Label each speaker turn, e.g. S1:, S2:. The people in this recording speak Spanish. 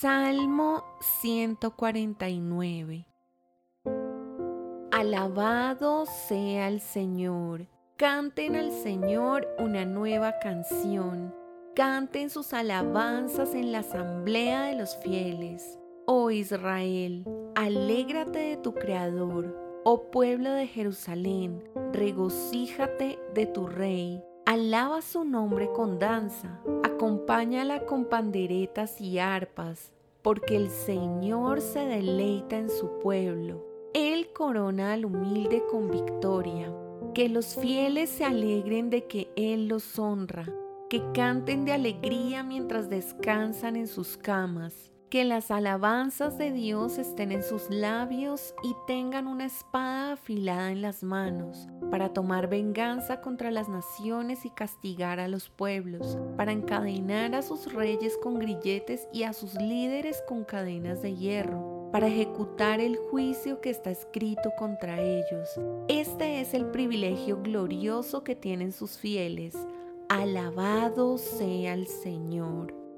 S1: Salmo 149 Alabado sea el Señor. Canten al Señor una nueva canción. Canten sus alabanzas en la asamblea de los fieles. Oh Israel, alégrate de tu Creador. Oh pueblo de Jerusalén, regocíjate de tu Rey. Alaba su nombre con danza, acompáñala con panderetas y arpas, porque el Señor se deleita en su pueblo. Él corona al humilde con victoria. Que los fieles se alegren de que Él los honra, que canten de alegría mientras descansan en sus camas que las alabanzas de Dios estén en sus labios y tengan una espada afilada en las manos, para tomar venganza contra las naciones y castigar a los pueblos, para encadenar a sus reyes con grilletes y a sus líderes con cadenas de hierro, para ejecutar el juicio que está escrito contra ellos. Este es el privilegio glorioso que tienen sus fieles. Alabado sea el Señor.